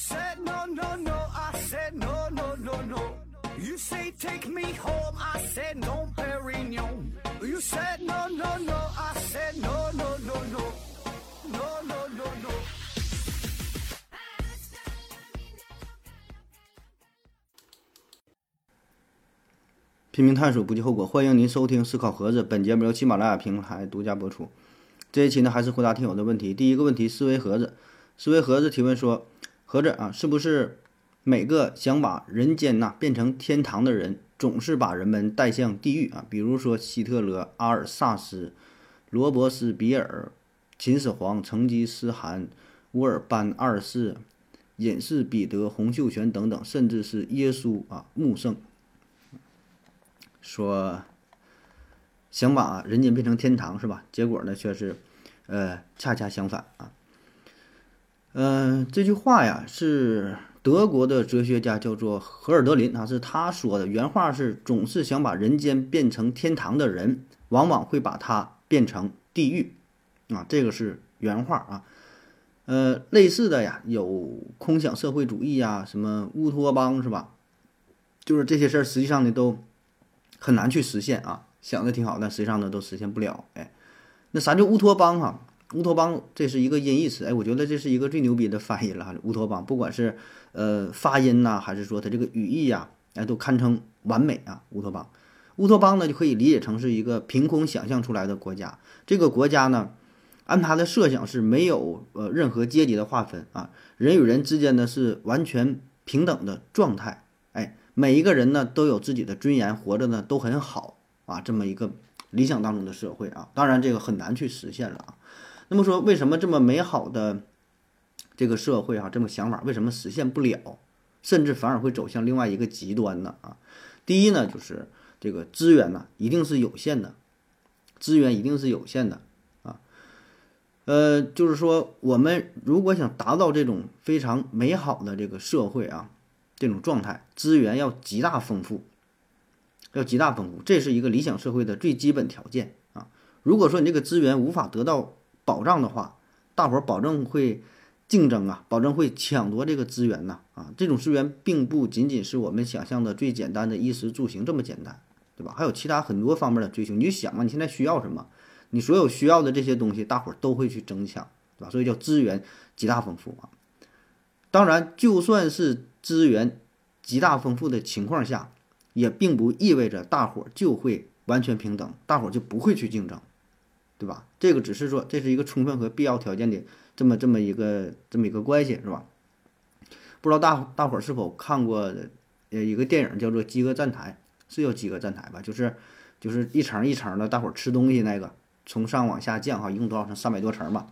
said no, no, no, I said no, no, no, no. You say take me home, I said no, Perignon. You said no, no, no, I said no, no, no, no. No, no, no, no. 拼命探索，不计后果。欢迎您收听《思考盒子》，本节目由喜马拉雅平台独家播出。这一期呢，还是回答听友的问题。第一个问题，思维盒子，思维盒子提问说：合着啊，是不是每个想把人间呐变成天堂的人，总是把人们带向地狱啊？比如说希特勒、阿尔萨斯、罗伯斯比尔、秦始皇、成吉思汗、乌尔班二世、隐士彼得、洪秀全等等，甚至是耶稣啊、穆圣。说想把人间变成天堂是吧？结果呢却是，呃，恰恰相反啊。嗯、这句话呀是德国的哲学家叫做荷尔德林啊，是他说的。原话是：总是想把人间变成天堂的人，往往会把它变成地狱啊。这个是原话啊。呃，类似的呀，有空想社会主义呀，什么乌托邦是吧？就是这些事儿，实际上呢都。很难去实现啊，想的挺好，但实际上呢都实现不了。哎，那啥叫乌托邦哈？乌托邦这是一个音译词，哎，我觉得这是一个最牛逼的翻译了。乌托邦，不管是呃发音呐，还是说它这个语义呀，哎，都堪称完美啊。乌托邦，乌托邦呢就可以理解成是一个凭空想象出来的国家。这个国家呢，按他的设想是没有呃任何阶级的划分啊，人与人之间呢是完全平等的状态。哎每一个人呢都有自己的尊严，活着呢都很好啊，这么一个理想当中的社会啊，当然这个很难去实现了啊。那么说，为什么这么美好的这个社会啊，这么想法为什么实现不了，甚至反而会走向另外一个极端呢？啊，第一呢，就是这个资源呢一定是有限的，资源一定是有限的啊。呃，就是说，我们如果想达到这种非常美好的这个社会啊。这种状态，资源要极大丰富，要极大丰富，这是一个理想社会的最基本条件啊。如果说你这个资源无法得到保障的话，大伙儿保证会竞争啊，保证会抢夺这个资源呐啊。这种资源并不仅仅是我们想象的最简单的衣食住行这么简单，对吧？还有其他很多方面的追求。你就想嘛，你现在需要什么？你所有需要的这些东西，大伙儿都会去争抢，对吧？所以叫资源极大丰富啊。当然，就算是资源极大丰富的情况下，也并不意味着大伙儿就会完全平等，大伙儿就不会去竞争，对吧？这个只是说这是一个充分和必要条件的这么这么一个这么一个关系，是吧？不知道大大伙儿是否看过呃一个电影叫做《饥饿站台》，是叫《饥饿站台》吧？就是就是一层一层的，大伙儿吃东西那个，从上往下降哈，一共多少层？三百多层吧。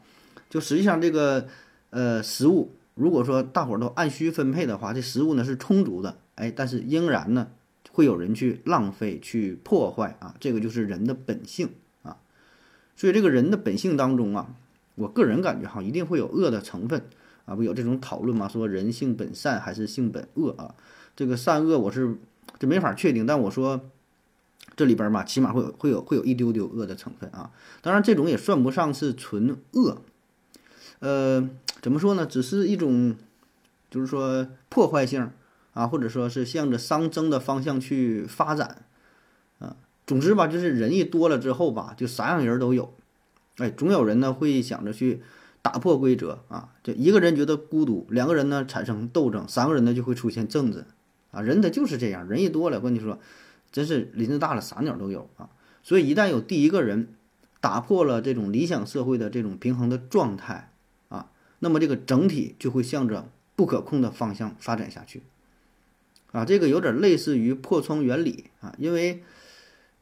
就实际上这个呃食物。如果说大伙儿都按需分配的话，这食物呢是充足的，哎，但是仍然呢会有人去浪费、去破坏啊，这个就是人的本性。所以这个人的本性当中啊，我个人感觉哈，一定会有恶的成分啊，不有这种讨论嘛，说人性本善还是性本恶啊？这个善恶我是这没法确定，但我说这里边嘛，起码会有会有会有一丢丢恶的成分啊。当然，这种也算不上是纯恶。呃，怎么说呢？只是一种，就是说破坏性啊，或者说是向着熵增的方向去发展，总之吧，就是人一多了之后吧，就啥样人都有，哎，总有人呢会想着去打破规则啊，就一个人觉得孤独，两个人呢产生斗争，三个人呢就会出现政治，啊，人他就是这样，人一多了，我跟你说，真是林子大了，啥鸟都有啊，所以一旦有第一个人打破了这种理想社会的这种平衡的状态啊。那么这个整体就会向着不可控的方向发展下去，啊，这个有点类似于破窗原理啊，因为，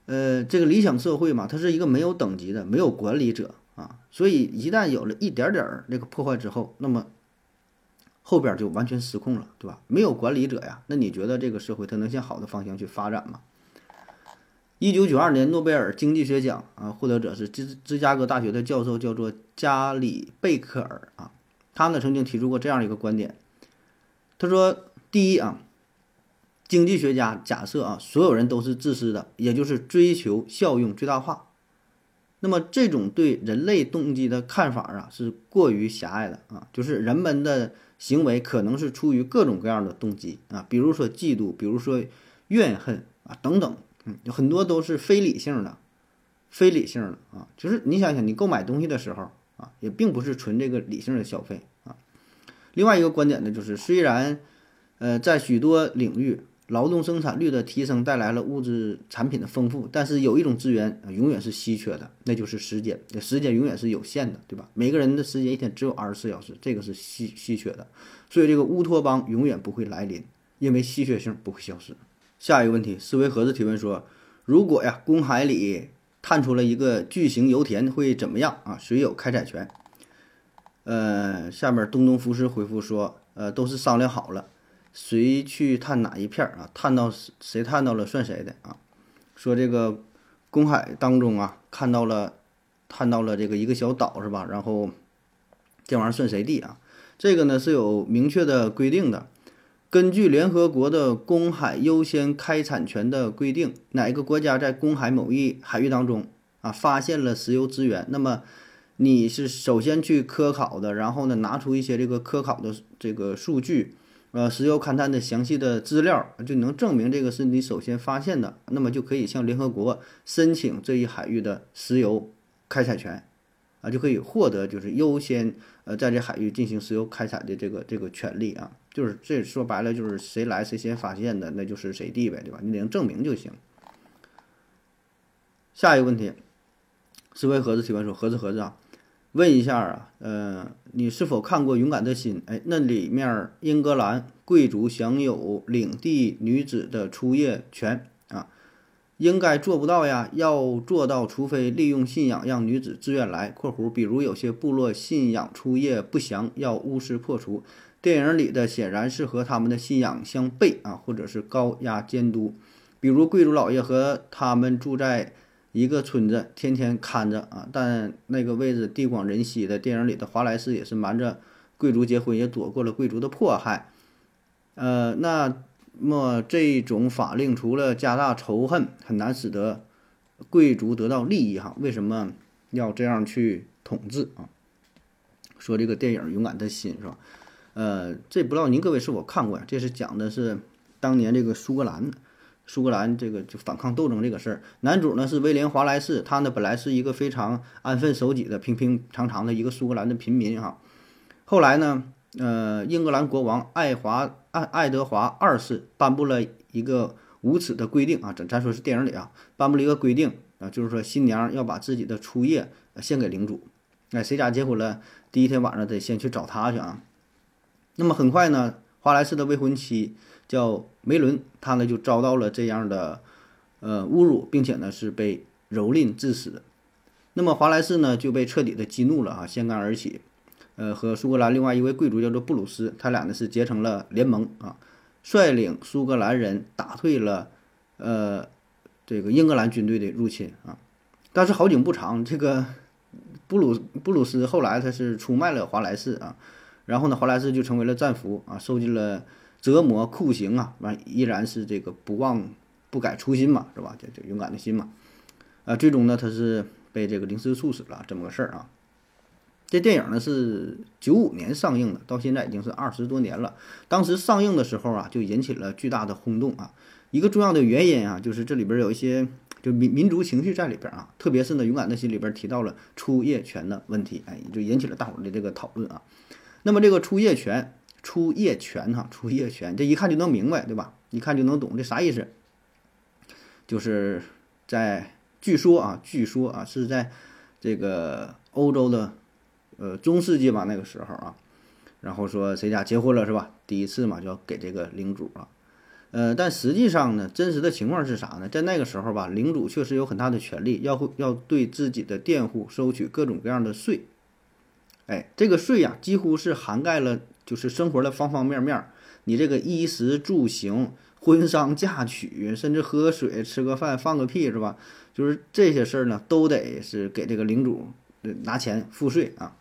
呃，这个理想社会嘛，它是一个没有等级的，没有管理者啊，所以一旦有了一点点儿这个破坏之后，那么后边就完全失控了，对吧？没有管理者呀，那你觉得这个社会它能向好的方向去发展吗？一九九二年诺贝尔经济学奖啊，获得者是芝芝加哥大学的教授，叫做加里贝克尔啊。他呢曾经提出过这样一个观点，他说：第一啊，经济学家假设啊，所有人都是自私的，也就是追求效用最大化。那么这种对人类动机的看法啊，是过于狭隘的啊，就是人们的行为可能是出于各种各样的动机啊，比如说嫉妒，比如说怨恨啊等等，嗯，很多都是非理性的，非理性的啊，就是你想想，你购买东西的时候啊，也并不是纯这个理性的消费啊。另外一个观点呢，就是虽然，呃，在许多领域。劳动生产率的提升带来了物质产品的丰富，但是有一种资源永远是稀缺的，那就是时间。时间永远是有限的，对吧？每个人的时间一天只有二十四小时，这个是稀稀缺的，所以这个乌托邦永远不会来临，因为稀缺性不会消失。下一个问题，思维盒子提问说：如果呀，公海里探出了一个巨型油田，会怎么样啊？谁有开采权？呃，下面东东服饰回复说：呃，都是商量好了。谁去探哪一片儿啊？探到谁探到了算谁的啊？说这个公海当中啊，看到了，探到了这个一个小岛是吧？然后这玩意儿算谁地啊？这个呢是有明确的规定的。根据联合国的公海优先开采权的规定，哪个国家在公海某一海域当中啊发现了石油资源，那么你是首先去科考的，然后呢拿出一些这个科考的这个数据。呃，石油勘探的详细的资料就能证明这个是你首先发现的，那么就可以向联合国申请这一海域的石油开采权，啊，就可以获得就是优先呃在这海域进行石油开采的这个这个权利啊，就是这说白了就是谁来谁先发现的，那就是谁地呗，对吧？你得证明就行。下一个问题，思维盒子提问说：盒子盒子啊。问一下啊，呃，你是否看过《勇敢的心》？哎，那里面英格兰贵族享有领地女子的出夜权啊，应该做不到呀。要做到，除非利用信仰让女子自愿来（括弧比如有些部落信仰出夜不祥，要巫师破除）。电影里的显然是和他们的信仰相悖啊，或者是高压监督，比如贵族老爷和他们住在。一个村子天天看着啊，但那个位置地广人稀的。电影里的华莱士也是瞒着贵族结婚，也躲过了贵族的迫害。呃，那么这种法令除了加大仇恨，很难使得贵族得到利益哈。为什么要这样去统治啊？说这个电影《勇敢的心》是吧？呃，这不知道您各位是否看过呀？这是讲的是当年这个苏格兰。苏格兰这个就反抗斗争这个事儿，男主呢是威廉·华莱士，他呢本来是一个非常安分守己的平平常常的一个苏格兰的平民哈。后来呢，呃，英格兰国王爱华爱爱德华二世颁布了一个无耻的规定啊，咱咱说是电影里啊，颁布了一个规定啊，就是说新娘要把自己的初夜献给领主，哎，谁家结婚了，第一天晚上得先去找他去啊。那么很快呢，华莱士的未婚妻。叫梅伦，他呢就遭到了这样的呃侮辱，并且呢是被蹂躏致死。那么华莱士呢就被彻底的激怒了啊，掀竿而起，呃和苏格兰另外一位贵族叫做布鲁斯，他俩呢是结成了联盟啊，率领苏格兰人打退了呃这个英格兰军队的入侵啊。但是好景不长，这个布鲁布鲁斯后来他是出卖了华莱士啊，然后呢华莱士就成为了战俘啊，受尽了。折磨酷刑啊，完依然是这个不忘不改初心嘛，是吧？就就勇敢的心嘛，啊，最终呢，他是被这个凌迟处死了，这么个事儿啊。这电影呢是九五年上映的，到现在已经是二十多年了。当时上映的时候啊，就引起了巨大的轰动啊。一个重要的原因啊，就是这里边有一些就民民族情绪在里边啊，特别是呢，勇敢的心里边提到了出夜权的问题，哎，就引起了大伙的这个讨论啊。那么这个出夜权。出夜权哈，出夜权，这一看就能明白，对吧？一看就能懂，这啥意思？就是在据说啊，据说啊，是在这个欧洲的呃中世纪吧，那个时候啊，然后说谁家结婚了是吧？第一次嘛，就要给这个领主啊，呃，但实际上呢，真实的情况是啥呢？在那个时候吧，领主确实有很大的权利，要要对自己的佃户收取各种各样的税，哎，这个税呀，几乎是涵盖了。就是生活的方方面面，你这个衣食住行、婚丧嫁娶，甚至喝水、吃个饭、放个屁，是吧？就是这些事儿呢，都得是给这个领主拿钱付税啊。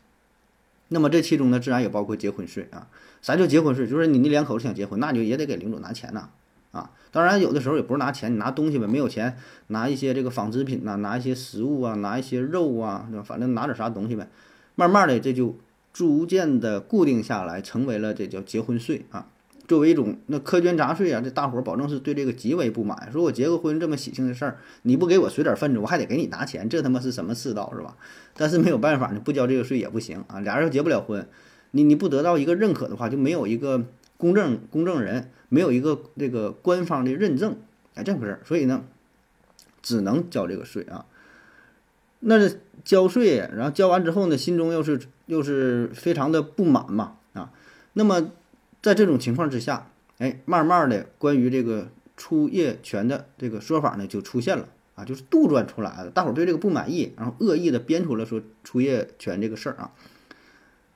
那么这其中呢，自然也包括结婚税啊。啥叫结婚税？就是你那两口子想结婚，那就也得给领主拿钱呐啊。当然有的时候也不是拿钱，你拿东西呗。没有钱，拿一些这个纺织品呐，拿一些食物啊，拿一些肉啊，反正拿点啥东西呗。慢慢的这就。逐渐的固定下来，成为了这叫结婚税啊。作为一种那苛捐杂税啊，这大伙儿保证是对这个极为不满。说我结个婚这么喜庆的事儿，你不给我随点份子，我还得给你拿钱，这他妈是什么世道是吧？但是没有办法，你不交这个税也不行啊。俩人结不了婚，你你不得到一个认可的话，就没有一个公证公证人，没有一个这个官方的认证，哎，这么个事儿。所以呢，只能交这个税啊。那交税，然后交完之后呢，心中又是又是非常的不满嘛啊。那么。在这种情况之下，哎，慢慢的，关于这个出业权的这个说法呢，就出现了啊，就是杜撰出来的。大伙儿对这个不满意，然后恶意的编出了说出业权这个事儿啊，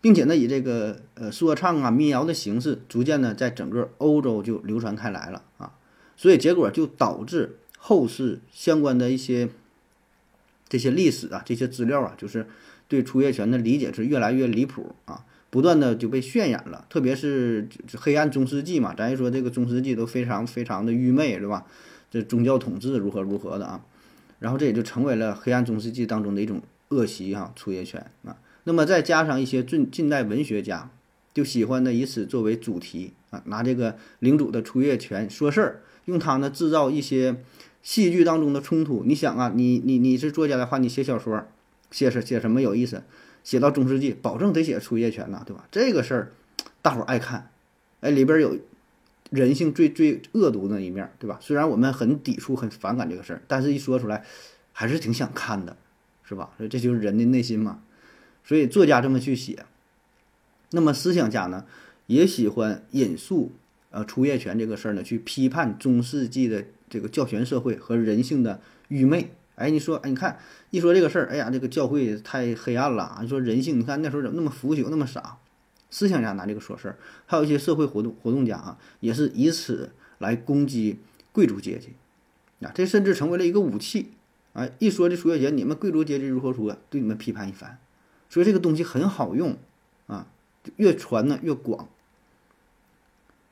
并且呢，以这个呃说唱啊、民谣的形式，逐渐呢在整个欧洲就流传开来了啊。所以结果就导致后世相关的一些这些历史啊、这些资料啊，就是对出业权的理解是越来越离谱啊。不断的就被渲染了，特别是黑暗中世纪嘛，咱一说这个中世纪都非常非常的愚昧，对吧？这宗教统治如何如何的啊，然后这也就成为了黑暗中世纪当中的一种恶习哈，出业权啊。那么再加上一些近近代文学家就喜欢呢以此作为主题啊，拿这个领主的出业权说事儿，用它呢制造一些戏剧当中的冲突。你想啊，你你你是作家的话，你写小说写什写什么有意思？写到中世纪，保证得写出业权呐，对吧？这个事儿，大伙儿爱看，哎，里边有人性最最恶毒的一面，对吧？虽然我们很抵触、很反感这个事儿，但是一说出来，还是挺想看的，是吧？所以这就是人的内心嘛。所以作家这么去写，那么思想家呢，也喜欢引述呃出业权这个事儿呢，去批判中世纪的这个教权社会和人性的愚昧。哎，你说，哎，你看，一说这个事儿，哎呀，这个教会太黑暗了啊。你说人性，你看那时候怎么那么腐朽，那么傻？思想家拿这个说事儿，还有一些社会活动活动家啊，也是以此来攻击贵族阶级，啊，这甚至成为了一个武器。哎，一说这出业权，你们贵族阶级如何如何，对你们批判一番。所以这个东西很好用啊，越传呢越广。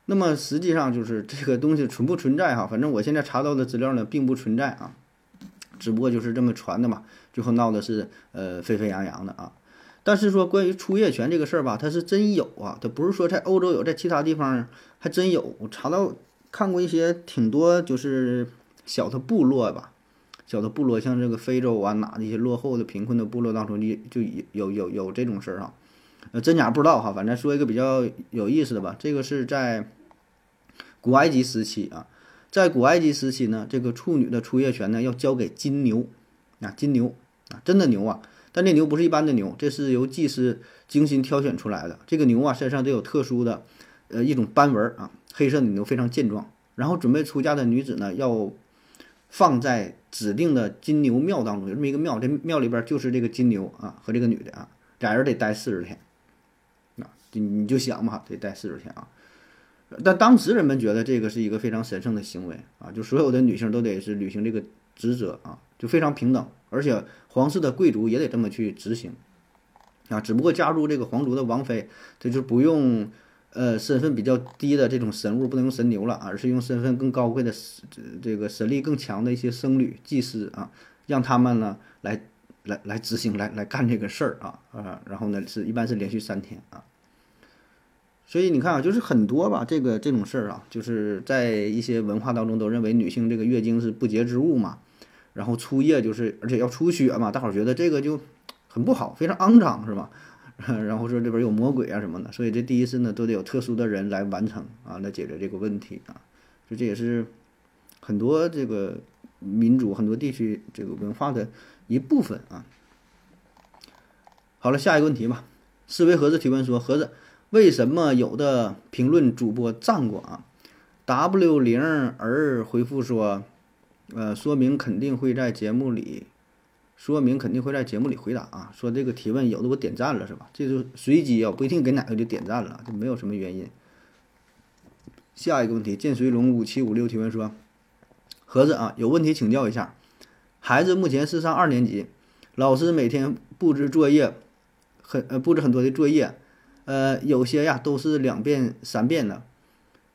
那么实际上就是这个东西存不存在哈？反正我现在查到的资料呢，并不存在啊。只不过就是这么传的嘛，最后闹的是呃沸沸扬扬的啊。但是说关于出业权这个事儿吧，它是真有啊，它不是说在欧洲有，在其他地方还真有。我查到看过一些挺多，就是小的部落吧，小的部落，像这个非洲啊哪的一些落后的贫困的部落当中，就就有有有这种事儿啊。呃，真假不知道哈，反正说一个比较有意思的吧。这个是在古埃及时期啊。在古埃及时期呢，这个处女的出业权呢要交给金牛，啊，金牛啊，真的牛啊！但这牛不是一般的牛，这是由祭司精心挑选出来的。这个牛啊，身上都有特殊的，呃，一种斑纹啊，黑色的牛非常健壮。然后准备出嫁的女子呢，要放在指定的金牛庙当中，有这么一个庙，这庙里边就是这个金牛啊和这个女的啊，俩人得待四十天，啊，你你就想吧，得待四十天啊。但当时人们觉得这个是一个非常神圣的行为啊，就所有的女性都得是履行这个职责啊，就非常平等，而且皇室的贵族也得这么去执行啊。只不过加入这个皇族的王妃，这就不用呃身份比较低的这种神物，不能用神牛了，而是用身份更高贵的这个神力更强的一些僧侣、祭司啊，让他们呢来来来执行，来来干这个事儿啊啊，然后呢是一般是连续三天啊。所以你看啊，就是很多吧，这个这种事儿啊，就是在一些文化当中都认为女性这个月经是不洁之物嘛，然后出液就是，而且要出血嘛，大伙儿觉得这个就很不好，非常肮脏，是吧？然后说这边有魔鬼啊什么的，所以这第一次呢都得有特殊的人来完成啊，来解决这个问题啊，所以这也是很多这个民族、很多地区这个文化的一部分啊。好了，下一个问题吧。思维盒子提问说：盒子。为什么有的评论主播站过啊？W 零儿回复说，呃，说明肯定会在节目里，说明肯定会在节目里回答啊。说这个提问有的我点赞了是吧？这就随机啊，不一定给哪个就点赞了，就没有什么原因。下一个问题，剑随龙五七五六提问说，盒子啊，有问题请教一下，孩子目前是上二年级，老师每天布置作业，很呃布置很多的作业。呃，有些呀都是两遍、三遍的，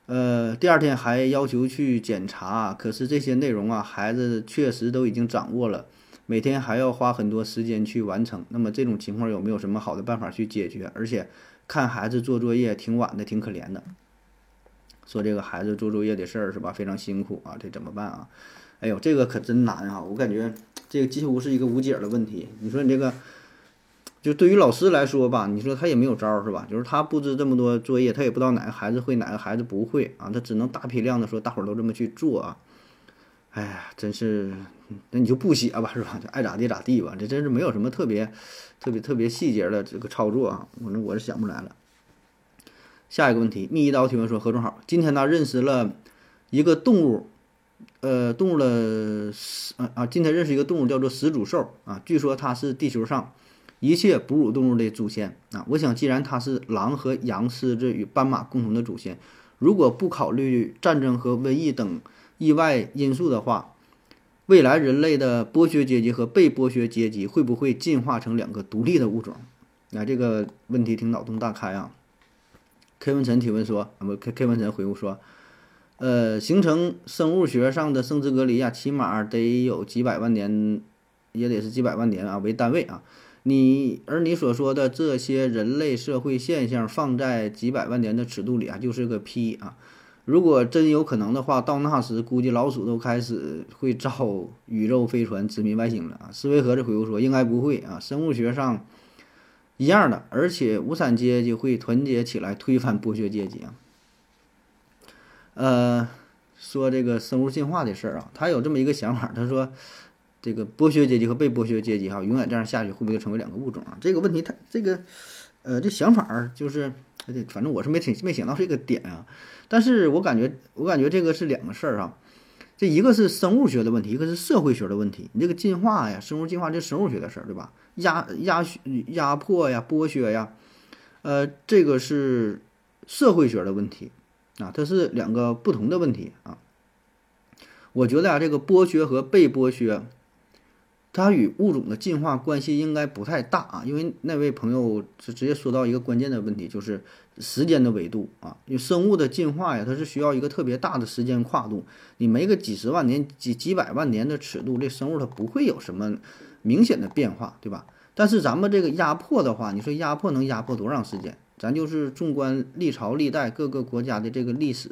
呃，第二天还要求去检查，可是这些内容啊，孩子确实都已经掌握了，每天还要花很多时间去完成。那么这种情况有没有什么好的办法去解决？而且看孩子做作业挺晚的，挺可怜的。说这个孩子做作业的事儿是吧？非常辛苦啊，这怎么办啊？哎呦，这个可真难啊！我感觉这个几乎是一个无解的问题。你说你这个，就对于老师来说吧，你说他也没有招儿是吧？就是他布置这么多作业，他也不知道哪个孩子会，哪个孩子不会啊，他只能大批量的说大伙儿都这么去做啊。哎呀，真是，那你就不写吧，是吧？就爱咋地咋地吧。这真是没有什么特别、特别、特别细节的这个操作啊。反正我是想不来了。下一个问题，密一刀提问说：何总好，今天呢认识了一个动物，呃，动物的始啊啊，今天认识一个动物叫做始祖兽啊，据说它是地球上一切哺乳动物的祖先啊。我想，既然它是狼和羊、狮子与斑马共同的祖先，如果不考虑战争和瘟疫等。意外因素的话，未来人类的剥削阶级和被剥削阶级会不会进化成两个独立的物种？那这个问题挺脑洞大开啊。K 文晨提问说，啊不，K K 文晨回复说，呃，形成生物学上的生殖隔离啊，起码得有几百万年，也得是几百万年啊为单位啊。你而你所说的这些人类社会现象，放在几百万年的尺度里啊，就是个屁啊。如果真有可能的话，到那时估计老鼠都开始会造宇宙飞船殖民外星了啊！斯维盒子回复说：“应该不会啊，生物学上一样的，而且无产阶级会团结起来推翻剥削阶级啊。”呃，说这个生物进化的事儿啊，他有这么一个想法，他说：“这个剥削阶级和被剥削阶级哈，永远这样下去，会不会成为两个物种啊？”这个问题，它这个呃，这想法就是，反正我是没挺没想到这个点啊。但是我感觉，我感觉这个是两个事儿啊，这一个是生物学的问题，一个是社会学的问题。你这个进化呀，生物进化这生物学的事儿，对吧？压压压迫呀，剥削呀，呃，这个是社会学的问题啊，它是两个不同的问题啊。我觉得啊，这个剥削和被剥削。它与物种的进化关系应该不太大啊，因为那位朋友是直接说到一个关键的问题，就是时间的维度啊。因为生物的进化呀，它是需要一个特别大的时间跨度，你没个几十万年、几几百万年的尺度，这生物它不会有什么明显的变化，对吧？但是咱们这个压迫的话，你说压迫能压迫多长时间？咱就是纵观历朝历代各个国家的这个历史，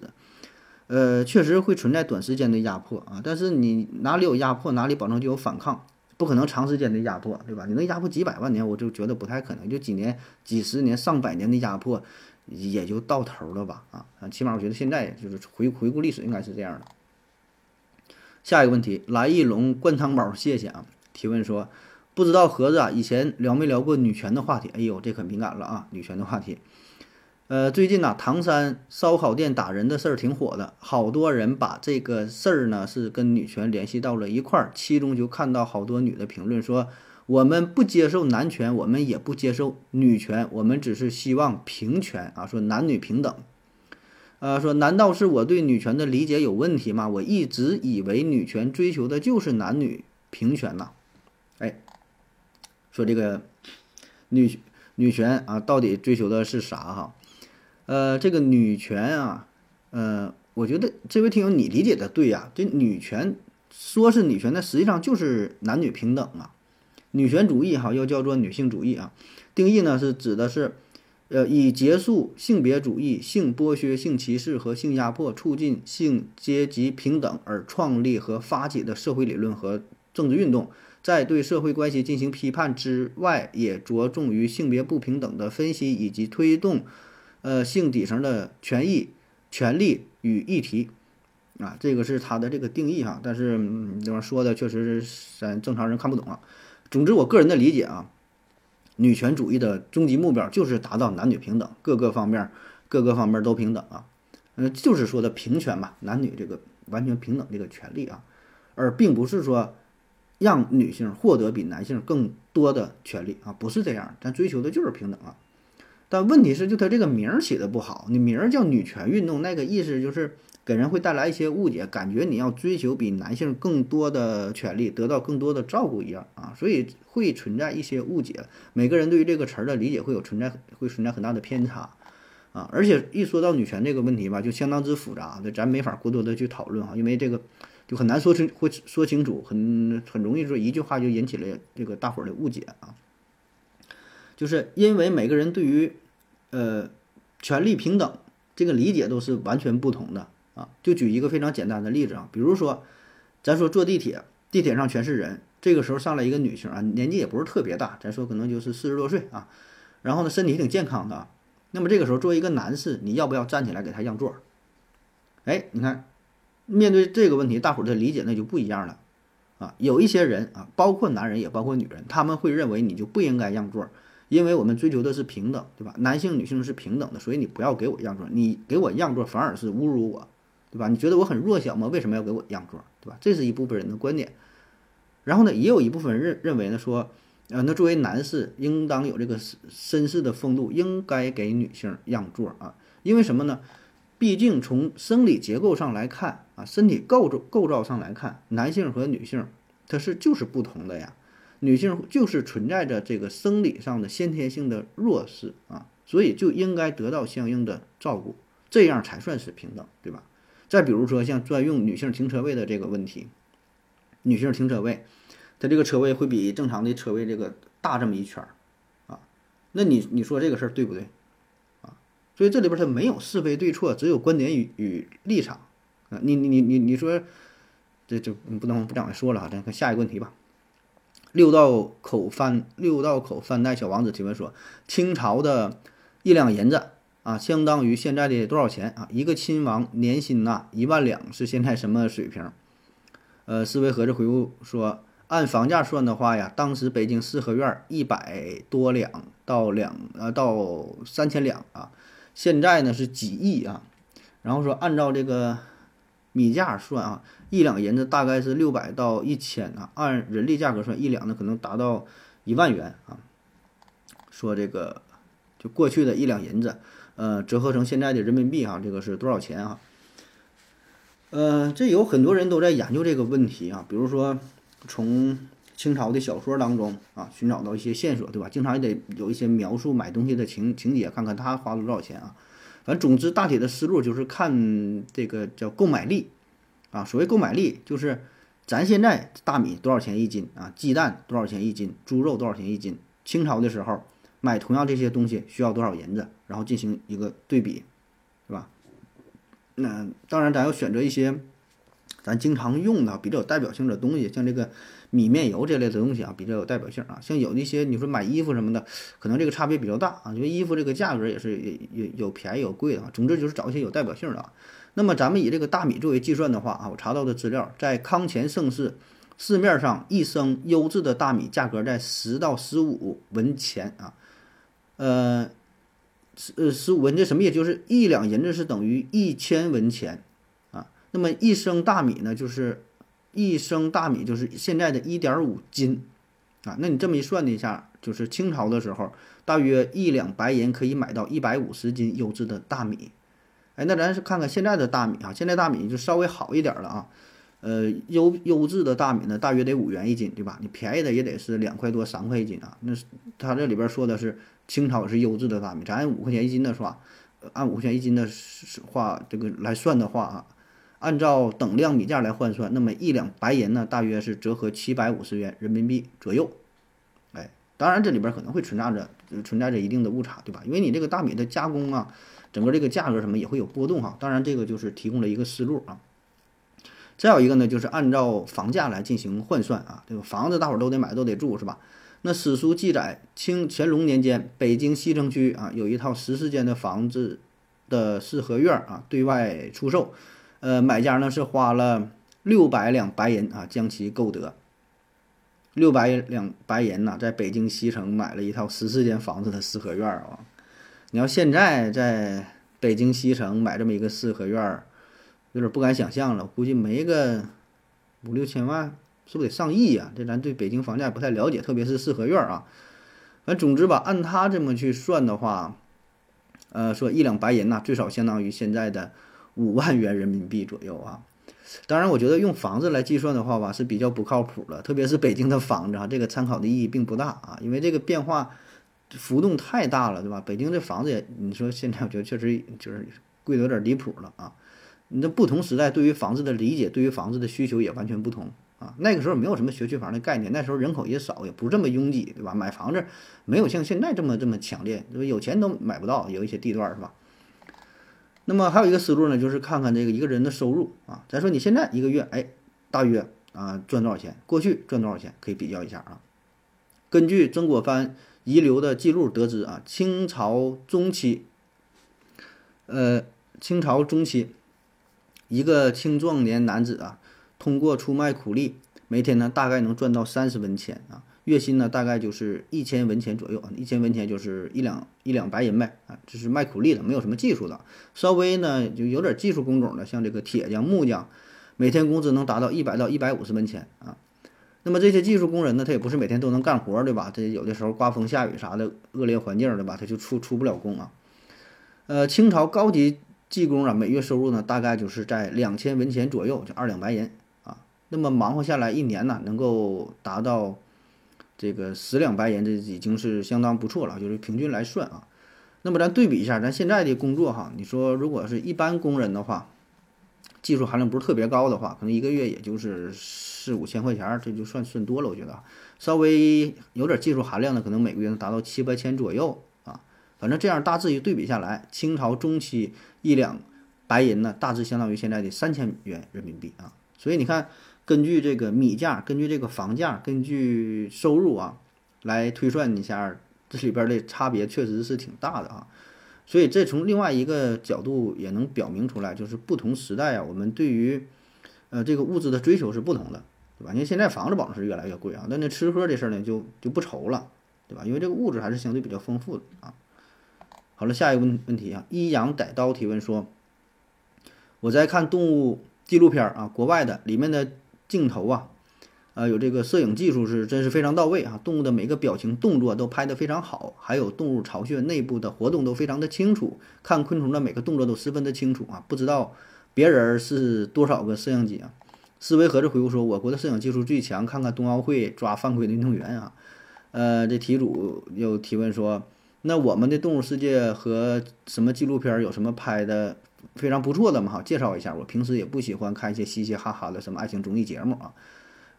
呃，确实会存在短时间的压迫啊。但是你哪里有压迫，哪里保证就有反抗。不可能长时间的压迫，对吧？你能压迫几百万年，我就觉得不太可能。就几年、几十年、上百年的压迫，也就到头了吧？啊啊，起码我觉得现在就是回回顾历史，应该是这样的。下一个问题，来一笼灌汤包，谢谢啊！提问说，不知道盒子啊，以前聊没聊过女权的话题？哎呦，这可敏感了啊！女权的话题。呃，最近呢，唐山烧烤店打人的事儿挺火的，好多人把这个事儿呢是跟女权联系到了一块儿，其中就看到好多女的评论说，我们不接受男权，我们也不接受女权，我们只是希望平权啊，说男女平等。呃，说难道是我对女权的理解有问题吗？我一直以为女权追求的就是男女平权呐。哎，说这个女女权啊，到底追求的是啥哈？呃，这个女权啊，呃，我觉得这位听友你理解的对呀。这女权说是女权，那实际上就是男女平等啊。女权主义哈，又叫做女性主义啊。定义呢是指的是，呃，以结束性别主义、性剥削、性歧视和性压迫，促进性阶级平等而创立和发起的社会理论和政治运动，在对社会关系进行批判之外，也着重于性别不平等的分析以及推动。呃，性底层的权益、权利与议题，啊，这个是它的这个定义哈。但是这玩意说的确实是咱正常人看不懂啊。总之，我个人的理解啊，女权主义的终极目标就是达到男女平等，各个方面、各个方面都平等啊。嗯，就是说的平权嘛，男女这个完全平等这个权利啊，而并不是说让女性获得比男性更多的权利啊，不是这样，咱追求的就是平等啊。但问题是，就它这个名儿起的不好，你名儿叫女权运动，那个意思就是给人会带来一些误解，感觉你要追求比男性更多的权利，得到更多的照顾一样啊，所以会存在一些误解。每个人对于这个词儿的理解会有存在，会存在很大的偏差啊。而且一说到女权这个问题吧，就相当之复杂，这咱没法过多的去讨论哈，因为这个就很难说清会说清楚，很很容易说一句话就引起了这个大伙儿的误解啊。就是因为每个人对于呃权利平等这个理解都是完全不同的啊。就举一个非常简单的例子啊，比如说咱说坐地铁，地铁上全是人，这个时候上来一个女性啊，年纪也不是特别大，咱说可能就是四十多岁啊，然后呢身体挺健康的。那么这个时候，作为一个男士，你要不要站起来给他让座？哎，你看，面对这个问题，大伙儿的理解那就不一样了啊。有一些人啊，包括男人也包括女人，他们会认为你就不应该让座，因为我们追求的是平等，对吧？男性女性是平等的，所以你不要给我让座，你给我让座反而是侮辱我，对吧？你觉得我很弱小吗？为什么要给我让座，对吧？这是一部分人的观点。然后呢，也有一部分人认认为呢说。呃，那作为男士，应当有这个绅士的风度，应该给女性让座啊。因为什么呢？毕竟从生理结构上来看啊，身体构造构造上来看，男性和女性它是就是不同的呀。女性就是存在着这个生理上的先天性的弱势啊，所以就应该得到相应的照顾，这样才算是平等，对吧？再比如说像专用女性停车位的这个问题，女性停车位。它这个车位会比正常的车位这个大这么一圈儿，啊，那你你说这个事儿对不对？啊，所以这里边它没有是非对错，只有观点与与立场，啊，你你你你你说，这就不能不讲说了啊，咱看下一个问题吧。六道口饭六道口饭袋小王子提问说，清朝的一两银子啊，相当于现在的多少钱啊？一个亲王年薪呐一万两是现在什么水平？呃，思维盒子回复说。按房价算的话呀，当时北京四合院一百多两到两呃到三千两啊，现在呢是几亿啊。然后说按照这个米价算啊，一两银子大概是六百到一千啊，按人力价格算，一两呢可能达到一万元啊。说这个就过去的一两银子，呃，折合成现在的人民币啊，这个是多少钱啊？呃，这有很多人都在研究这个问题啊，比如说。从清朝的小说当中啊，寻找到一些线索，对吧？经常也得有一些描述买东西的情情节，看看他花了多少钱啊。反正总之，大体的思路就是看这个叫购买力啊。所谓购买力，就是咱现在大米多少钱一斤啊？鸡蛋多少钱一斤？猪肉多少钱一斤？清朝的时候买同样这些东西需要多少银子？然后进行一个对比，是吧？那当然，咱要选择一些。咱经常用的比较有代表性的东西，像这个米面油这类的东西啊，比较有代表性啊。像有那些你说买衣服什么的，可能这个差别比较大啊，因为衣服这个价格也是有有便宜有贵的啊。总之就是找一些有代表性的啊。那么咱们以这个大米作为计算的话啊，我查到的资料，在康乾盛世，市面上一升优质的大米价格在十到十五文钱啊，呃，十呃十五文这什么意？就是一两银子是等于一千文钱啊。那么一升大米呢，就是一升大米就是现在的一点五斤，啊，那你这么一算一下，就是清朝的时候，大约一两白银可以买到一百五十斤优质的大米。哎，那咱是看看现在的大米啊，现在大米就稍微好一点了啊，呃，优优质的大米呢，大约得五元一斤，对吧？你便宜的也得是两块多三块一斤啊。那是他这里边说的是清朝是优质的大米，咱按五块钱一斤的是吧？按五块钱一斤的话，这个来算的话啊。按照等量米价来换算，那么一两白银呢，大约是折合七百五十元人民币左右。哎，当然这里边可能会存在着存在着一定的误差，对吧？因为你这个大米的加工啊，整个这个价格什么也会有波动哈。当然这个就是提供了一个思路啊。再有一个呢，就是按照房价来进行换算啊，这个房子大伙儿都得买都得住是吧？那史书记载，清乾隆年间，北京西城区啊有一套十四间的房子的四合院啊对外出售。呃，买家呢是花了六百两白银啊，将其购得。六百两白银呐，在北京西城买了一套十四间房子的四合院啊。你要现在在北京西城买这么一个四合院儿，有点不敢想象了，估计没个五六千万，是不是得上亿呀？这咱对北京房价不太了解，特别是四合院儿啊。反正总之吧，按他这么去算的话，呃，说一两白银呐，最少相当于现在的。五万元人民币左右啊，当然，我觉得用房子来计算的话吧，是比较不靠谱的，特别是北京的房子啊，这个参考的意义并不大啊，因为这个变化浮动太大了，对吧？北京这房子也，你说现在我觉得确实就是贵的有点离谱了啊。你这不同时代对于房子的理解，对于房子的需求也完全不同啊。那个时候没有什么学区房的概念，那时候人口也少，也不这么拥挤，对吧？买房子没有像现在这么这么强烈，有钱都买不到，有一些地段是吧？那么还有一个思路呢，就是看看这个一个人的收入啊。咱说你现在一个月，哎，大约啊赚多少钱？过去赚多少钱？可以比较一下啊。根据曾国藩遗留的记录得知啊，清朝中期，呃，清朝中期。一个青壮年男子啊，通过出卖苦力，每天呢大概能赚到三十文钱啊，月薪呢大概就是一千文钱左右啊，一千文钱就是一两一两白银呗啊，这是卖苦力的，没有什么技术的，稍微呢就有点技术工种的，像这个铁匠、木匠，每天工资能达到一百到一百五十文钱啊。那么这些技术工人呢，他也不是每天都能干活，对吧？这有的时候刮风下雨啥的恶劣环境，对吧？他就出出不了工啊。呃，清朝高级。技工啊，每月收入呢，大概就是在两千文钱左右，就二两白银啊。那么忙活下来一年呢，能够达到这个十两白银，这已经是相当不错了，就是平均来算啊。那么咱对比一下，咱现在的工作哈，你说如果是一般工人的话，技术含量不是特别高的话，可能一个月也就是四五千块钱，这就算算多了，我觉得。稍微有点技术含量的，可能每个月能达到七八千左右啊。反正这样大致一对比下来，清朝中期一两白银呢，大致相当于现在的三千元人民币啊。所以你看，根据这个米价，根据这个房价，根据收入啊，来推算一下，这里边的差别确实是挺大的啊。所以这从另外一个角度也能表明出来，就是不同时代啊，我们对于呃这个物质的追求是不同的，对吧？因为现在房子保证是越来越贵啊，但那吃喝这事儿呢，就就不愁了，对吧？因为这个物质还是相对比较丰富的啊。好了，下一个问问题啊，一阳逮刀提问说：“我在看动物纪录片啊，国外的里面的镜头啊，呃，有这个摄影技术是真是非常到位啊，动物的每个表情动作都拍得非常好，还有动物巢穴内部的活动都非常的清楚，看昆虫的每个动作都十分的清楚啊，不知道别人是多少个摄像机啊？”思维盒子回复说：“我国的摄影技术最强，看看冬奥会抓犯规的运动员啊。”呃，这题主又提问说。那我们的动物世界和什么纪录片有什么拍的非常不错的吗？哈，介绍一下。我平时也不喜欢看一些嘻嘻哈哈的什么爱情综艺节目啊。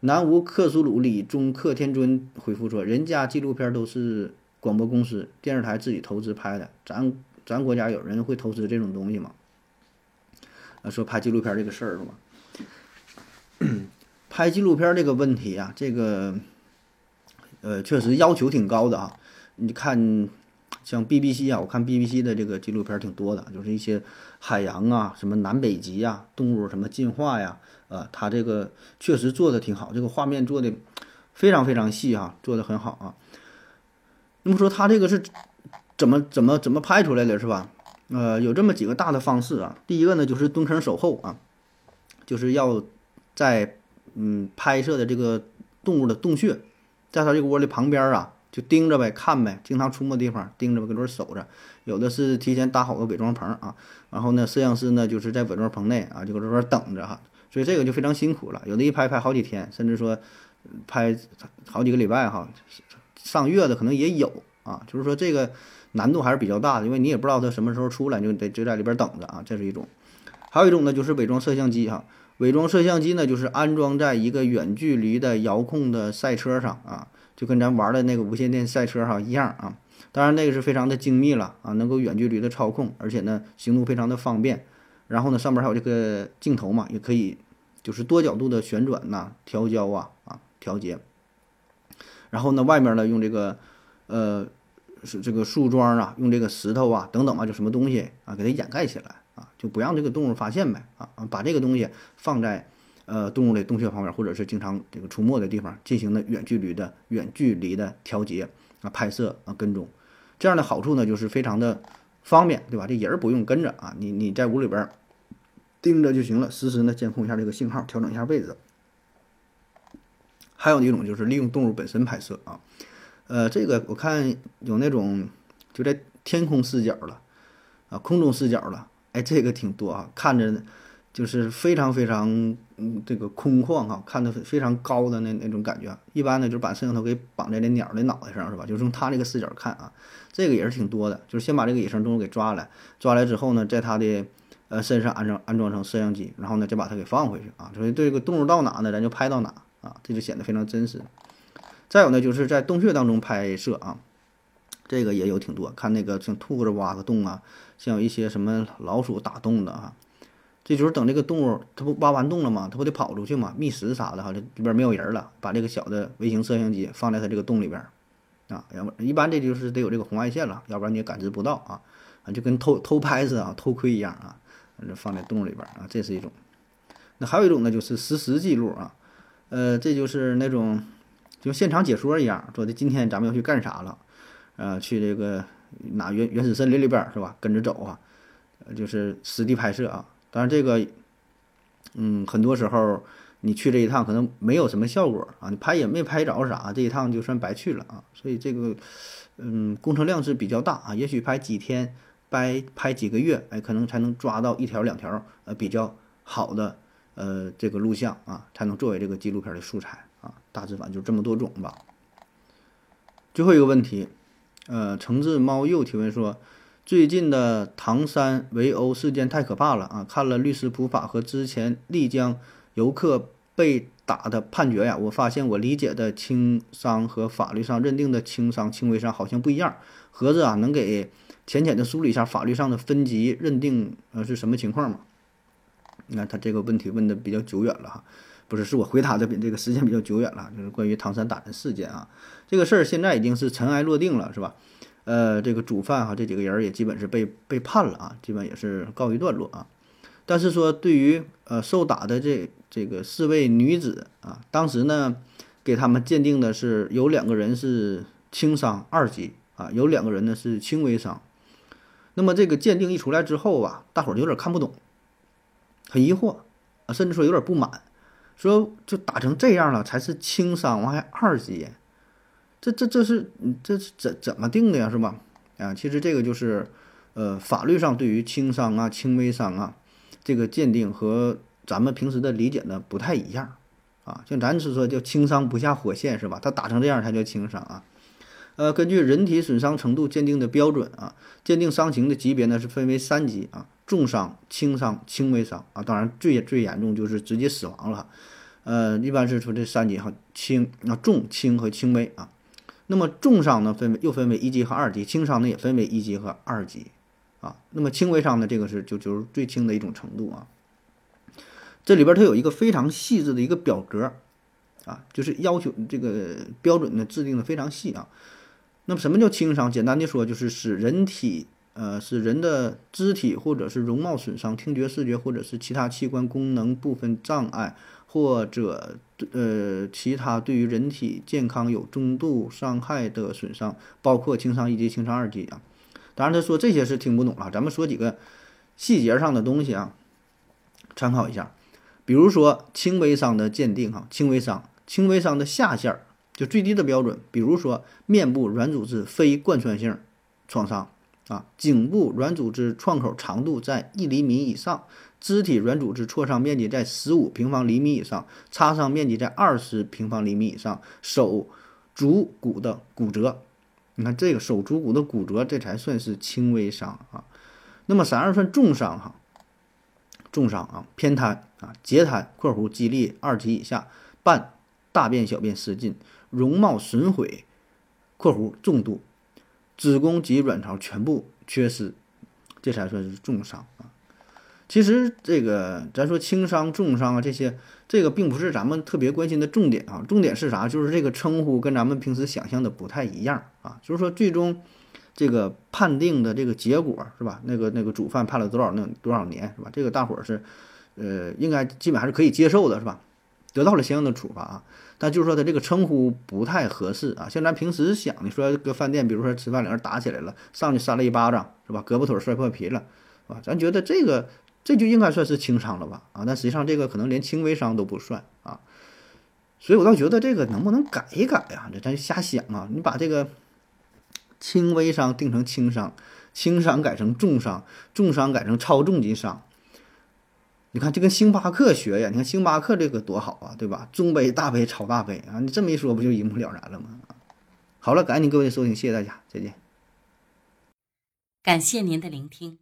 南无克苏鲁里中克天尊回复说：“人家纪录片都是广播公司、电视台自己投资拍的，咱咱国家有人会投资这种东西吗？”啊，说拍纪录片这个事儿是吧？拍纪录片这个问题啊，这个呃，确实要求挺高的啊。你看。像 BBC 啊，我看 BBC 的这个纪录片挺多的，就是一些海洋啊，什么南北极啊，动物什么进化呀，呃，它这个确实做的挺好，这个画面做的非常非常细哈，做的很好啊。那么说它这个是怎么怎么怎么拍出来的，是吧？呃，有这么几个大的方式啊。第一个呢，就是蹲坑守候啊，就是要在嗯拍摄的这个动物的洞穴，在它这个窝的旁边啊。就盯着呗，看呗，经常出没地方盯着呗，搁这守着。有的是提前搭好个伪装棚啊，然后呢，摄像师呢就是在伪装棚内啊，就搁这边等着哈。所以这个就非常辛苦了，有的一拍拍好几天，甚至说拍好几个礼拜哈，上月的可能也有啊。就是说这个难度还是比较大的，因为你也不知道它什么时候出来，就得就在里边等着啊。这是一种，还有一种呢，就是伪装摄像机哈。伪装摄像机呢，就是安装在一个远距离的遥控的赛车上啊。就跟咱玩的那个无线电赛车哈一样啊，当然那个是非常的精密了啊，能够远距离的操控，而且呢行动非常的方便。然后呢上面还有这个镜头嘛，也可以就是多角度的旋转呐、调焦啊啊调节。然后呢外面呢用这个呃是这个树桩啊，用这个石头啊等等啊，就什么东西啊给它掩盖起来啊，就不让这个动物发现呗啊，把这个东西放在。呃，动物的洞穴旁边，或者是经常这个出没的地方，进行的远距离的远距离的调节啊，拍摄啊，跟踪，这样的好处呢，就是非常的方便，对吧？这人儿不用跟着啊，你你在屋里边盯着就行了，实时呢监控一下这个信号，调整一下位置。还有一种就是利用动物本身拍摄啊，呃，这个我看有那种就在天空视角了啊，空中视角了，哎，这个挺多啊，看着。就是非常非常嗯，这个空旷哈，看的非常高的那那种感觉。一般呢，就是把摄像头给绑在那鸟的脑袋上，是吧？就是用它这个视角看啊，这个也是挺多的。就是先把这个野生动物给抓来，抓来之后呢，在它的呃身上安装安装成摄像机，然后呢再把它给放回去啊。所以这个动物到哪呢，咱就拍到哪啊，这就显得非常真实。再有呢，就是在洞穴当中拍摄啊，这个也有挺多，看那个像兔子挖个洞啊，像有一些什么老鼠打洞的啊。这就是等这个动物它不挖完洞了吗？它不得跑出去吗？觅食啥的哈，这里边没有人了，把这个小的微型摄像机放在它这个洞里边，啊，要不一般这就是得有这个红外线了，要不然你也感知不到啊，啊，就跟偷偷拍似的啊，偷窥一样啊，放在洞里边啊，这是一种。那还有一种呢，就是实时记录啊，呃，这就是那种就现场解说一样，说的今天咱们要去干啥了，呃，去这个哪原原始森林里边是吧？跟着走啊，就是实地拍摄啊。当然，这个，嗯，很多时候你去这一趟可能没有什么效果啊，你拍也没拍着啥，这一趟就算白去了啊。所以这个，嗯，工程量是比较大啊。也许拍几天，拍拍几个月，哎，可能才能抓到一条两条呃比较好的呃这个录像啊，才能作为这个纪录片的素材啊。大致反就这么多种吧。最后一个问题，呃，橙子猫又提问说。最近的唐山围殴事件太可怕了啊！看了律师普法和之前丽江游客被打的判决呀，我发现我理解的轻伤和法律上认定的轻伤、轻微伤好像不一样。盒子啊，能给浅浅的梳理一下法律上的分级认定呃是什么情况吗？你看他这个问题问的比较久远了哈，不是，是我回答的比这个时间比较久远了，就是关于唐山打人事件啊，这个事儿现在已经是尘埃落定了，是吧？呃，这个主犯哈，这几个人也基本是被被判了啊，基本也是告一段落啊。但是说对于呃受打的这这个四位女子啊，当时呢给他们鉴定的是有两个人是轻伤二级啊，有两个人呢是轻微伤。那么这个鉴定一出来之后啊，大伙儿有点看不懂，很疑惑啊，甚至说有点不满，说就打成这样了才是轻伤，完还二级。这这这是这是怎怎么定的呀？是吧？啊，其实这个就是，呃，法律上对于轻伤啊、轻微伤啊，这个鉴定和咱们平时的理解呢不太一样啊。像咱是说叫轻伤不下火线是吧？他打成这样才叫轻伤啊。呃，根据人体损伤程度鉴定的标准啊，鉴定伤情的级别呢是分为三级啊：重伤、轻伤、轻微伤啊。当然最最严重就是直接死亡了。呃，一般是说这三级哈，轻、啊重、轻和轻微啊。那么重伤呢，分为又分为一级和二级，轻伤呢也分为一级和二级，啊，那么轻微伤呢，这个是就就是最轻的一种程度啊。这里边它有一个非常细致的一个表格，啊，就是要求这个标准呢制定的非常细啊。那么什么叫轻伤？简单的说，就是使人体呃使人的肢体或者是容貌损伤，听觉、视觉或者是其他器官功能部分障碍。或者呃其他对于人体健康有中度伤害的损伤，包括轻伤一级、轻伤二级啊。当然他说这些是听不懂了，咱们说几个细节上的东西啊，参考一下。比如说轻微伤的鉴定哈，轻微伤，轻微伤的下限就最低的标准，比如说面部软组织非贯穿性创伤啊，颈部软组织创口长度在一厘米以上。肢体软组织挫伤面积在十五平方厘米以上，擦伤面积在二十平方厘米以上，手足骨的骨折，你看这个手足骨的骨折，这才算是轻微伤啊。那么啥样算重伤哈？重伤啊，偏瘫啊，截瘫（括弧肌力二级以下），伴大便小便失禁，容貌损毁（括弧重度），子宫及卵巢全部缺失，这才算是重伤啊。其实这个咱说轻伤、重伤啊，这些这个并不是咱们特别关心的重点啊。重点是啥？就是这个称呼跟咱们平时想象的不太一样啊。就是说，最终这个判定的这个结果是吧？那个那个主犯判了多少那多少年是吧？这个大伙儿是呃，应该基本还是可以接受的是吧？得到了相应的处罚啊。但就是说他这个称呼不太合适啊。像咱平时想的说，搁饭店，比如说吃饭两人打起来了，上去扇了一巴掌是吧？胳膊腿摔破皮了，是吧？咱觉得这个。这就应该算是轻伤了吧？啊，但实际上这个可能连轻微伤都不算啊，所以我倒觉得这个能不能改一改呀？这咱瞎想啊！你把这个轻微伤定成轻伤，轻伤改成重伤，重伤改成超重级伤。你看，就跟星巴克学呀！你看星巴克这个多好啊，对吧？中杯、大杯、超大杯啊！你这么一说，不就一目了然了吗？好了，感谢您各位的收听，谢谢大家，再见。感谢您的聆听。